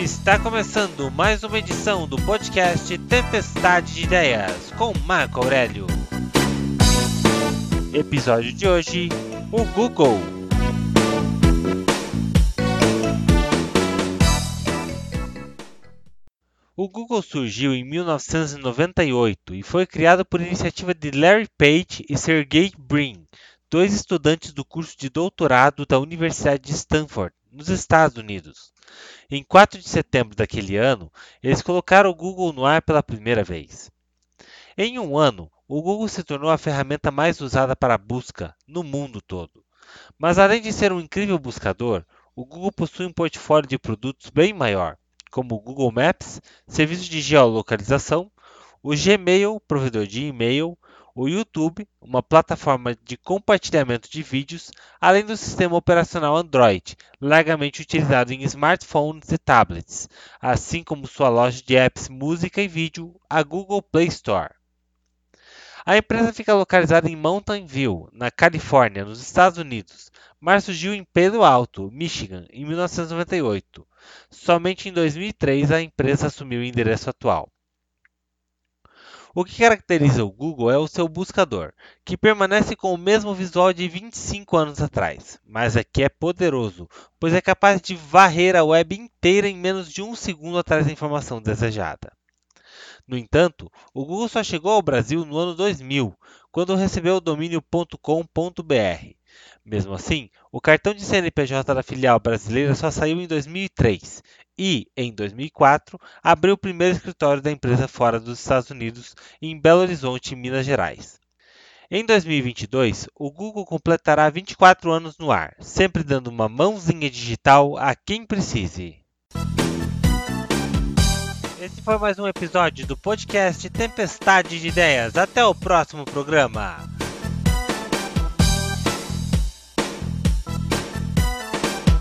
Está começando mais uma edição do podcast Tempestade de Ideias com Marco Aurélio. Episódio de hoje: o Google. O Google surgiu em 1998 e foi criado por iniciativa de Larry Page e Sergey Brin, dois estudantes do curso de doutorado da Universidade de Stanford, nos Estados Unidos. Em 4 de setembro daquele ano, eles colocaram o Google no ar pela primeira vez. Em um ano, o Google se tornou a ferramenta mais usada para busca no mundo todo. Mas além de ser um incrível buscador, o Google possui um portfólio de produtos bem maior como o Google Maps, serviços de geolocalização, o Gmail, provedor de e-mail, o YouTube, uma plataforma de compartilhamento de vídeos, além do sistema operacional Android, largamente utilizado em smartphones e tablets, assim como sua loja de apps música e vídeo, a Google Play Store. A empresa fica localizada em Mountain View, na Califórnia, nos Estados Unidos, mas surgiu em Palo Alto, Michigan, em 1998. Somente em 2003 a empresa assumiu o endereço atual. O que caracteriza o Google é o seu buscador, que permanece com o mesmo visual de 25 anos atrás, mas aqui é poderoso, pois é capaz de varrer a web inteira em menos de um segundo atrás da informação desejada. No entanto, o Google só chegou ao Brasil no ano 2000, quando recebeu o domínio .com.br. Mesmo assim, o cartão de CNPJ da filial brasileira só saiu em 2003 e, em 2004, abriu o primeiro escritório da empresa fora dos Estados Unidos, em Belo Horizonte, Minas Gerais. Em 2022, o Google completará 24 anos no ar, sempre dando uma mãozinha digital a quem precise. Esse foi mais um episódio do podcast Tempestade de Ideias. Até o próximo programa.